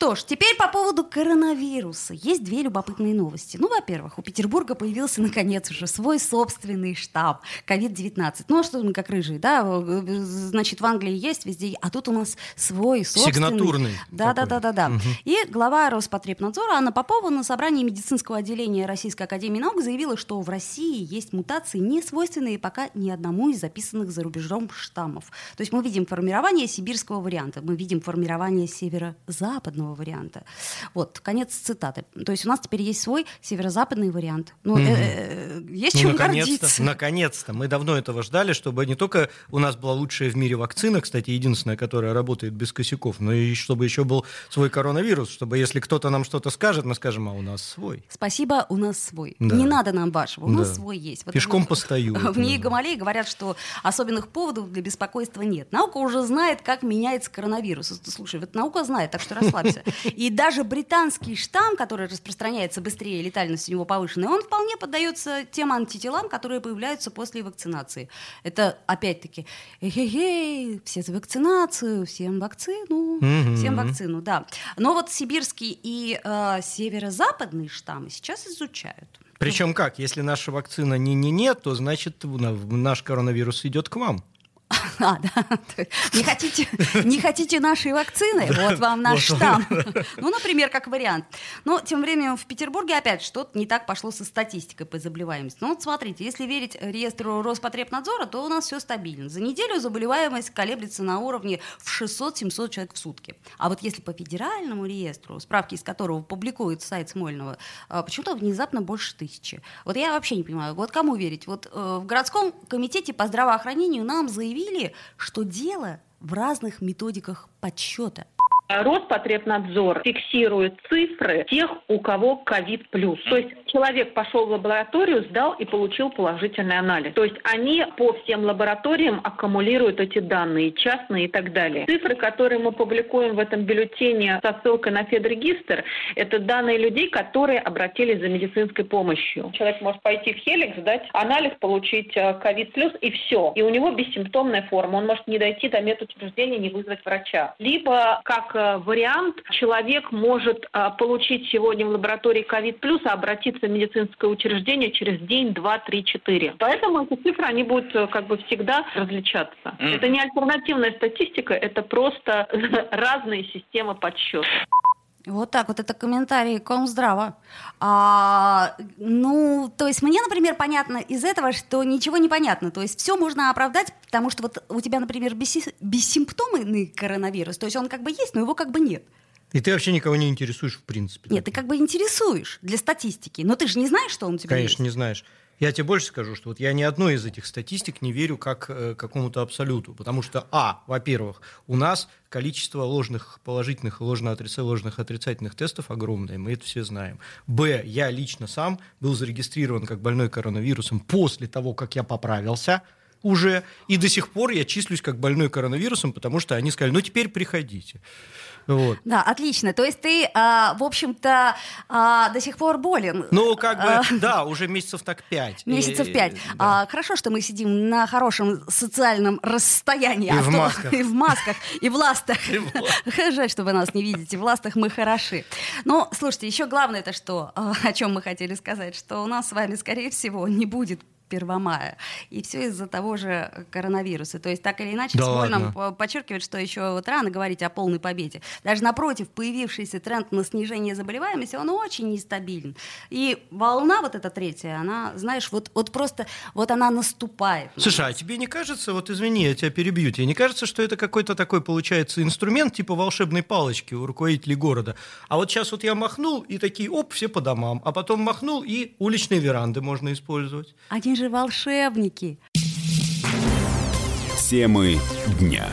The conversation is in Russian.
Что ж, теперь по поводу коронавируса. Есть две любопытные новости. Ну, во-первых, у Петербурга появился наконец уже свой собственный штаб COVID-19. Ну, а что мы как рыжие, да? Значит, в Англии есть везде, а тут у нас свой собственный. Сигнатурный. Да, да, да, да, да. Мгм. И глава Роспотребнадзора Анна Попова на собрании медицинского отделения Российской Академии Наук заявила, что в России есть мутации, не свойственные пока ни одному из записанных за рубежом штаммов. То есть мы видим формирование сибирского варианта, мы видим формирование северо-западного варианта. Вот, конец цитаты. То есть у нас теперь есть свой северо-западный вариант. Ну, э, э, есть Ну, чем наконец-то, гордиться. наконец-то. Мы давно этого ждали, чтобы не только у нас была лучшая в мире вакцина, кстати, единственная, которая работает без косяков, но и чтобы еще был свой коронавирус, чтобы если кто-то нам что-то скажет, мы скажем, а у нас свой. Спасибо, у нас свой. Да. Не надо нам вашего, у нас Да. свой есть. Вот Пешком это- постою. В ней Гамалеи говорят, что особенных поводов для беспокойства нет. Наука уже знает, как меняется коронавирус. Слушай, вот наука знает, так что расслабься. И даже британский штамм, который распространяется быстрее, летальность у него повышенная, он вполне поддается тем антителам, которые появляются после вакцинации. Это опять-таки, эй все за вакцинацию, всем вакцину, всем вакцину, да. Но вот сибирский и э, северо-западный штаммы сейчас изучают. Причем как? Если наша вакцина не-не-не, то значит на- наш коронавирус идет к вам. А, да. Не хотите, не хотите нашей вакцины? Вот вам наш штамм. Ну, например, как вариант. Но тем временем в Петербурге опять что-то не так пошло со статистикой по заболеваемости. Ну, вот смотрите, если верить реестру Роспотребнадзора, то у нас все стабильно. За неделю заболеваемость колеблется на уровне в 600-700 человек в сутки. А вот если по федеральному реестру, справки из которого публикует сайт Смольного, а, почему-то внезапно больше тысячи. Вот я вообще не понимаю, вот кому верить? Вот э, в городском комитете по здравоохранению нам заявили, что дело в разных методиках подсчета. Роспотребнадзор фиксирует цифры тех, у кого ковид плюс. То есть человек пошел в лабораторию, сдал и получил положительный анализ. То есть они по всем лабораториям аккумулируют эти данные, частные и так далее. Цифры, которые мы публикуем в этом бюллетене со ссылкой на Федрегистр, это данные людей, которые обратились за медицинской помощью. Человек может пойти в Хеликс, сдать анализ, получить э, ковид плюс и все. И у него бессимптомная форма. Он может не дойти до медучреждения, не вызвать врача. Либо, как э, вариант, человек может э, получить сегодня в лаборатории ковид плюс, а обратиться в медицинское учреждение через день, два, три, четыре. Поэтому эти цифры, они будут э, как бы всегда различаться. Это не альтернативная статистика, это просто разные системы подсчета. Вот так вот, это комментарий Комздрава. А, ну, то есть мне, например, понятно из этого, что ничего не понятно. То есть все можно оправдать, потому что вот у тебя, например, бесси- бессимптомный коронавирус, то есть он как бы есть, но его как бы нет. И ты вообще никого не интересуешь в принципе. Нет, ты как бы интересуешь для статистики, но ты же не знаешь, что он у тебя Конечно, не есть. знаешь. Я тебе больше скажу, что вот я ни одной из этих статистик не верю как э, какому-то абсолюту, потому что, а, во-первых, у нас количество ложных положительных и ложно отрица- ложных отрицательных тестов огромное, мы это все знаем. Б, я лично сам был зарегистрирован как больной коронавирусом после того, как я поправился уже, и до сих пор я числюсь как больной коронавирусом, потому что они сказали, ну теперь приходите. Вот. Да, отлично. То есть ты, а, в общем-то, а, до сих пор болен. Ну, как А, бы, да, уже месяцев так пять. Месяцев пять. да. А, хорошо, что мы сидим на хорошем социальном расстоянии. И а в то- масках. И в масках, и в ластах. Жаль, что вы нас не видите. В ластах мы хороши. Но, слушайте, еще главное это что, а, о чем мы хотели сказать, что у нас с вами, скорее всего, не будет 1 мая. И все из-за того же коронавируса. То есть так или иначе, Да Смоль нам подчеркивает, что еще вот рано говорить о полной победе. Даже напротив, появившийся тренд на снижение заболеваемости, он очень нестабилен. И волна вот эта третья, она, знаешь, вот, вот просто, вот она наступает. Слушай, а тебе не кажется, вот извини, я тебя перебью, тебе не кажется, что это какой-то такой, получается, инструмент типа волшебной палочки у руководителей города? А вот сейчас вот я махнул, и такие, оп, все по домам, а потом махнул, и уличные веранды можно использовать. Они же волшебники. Темы дня.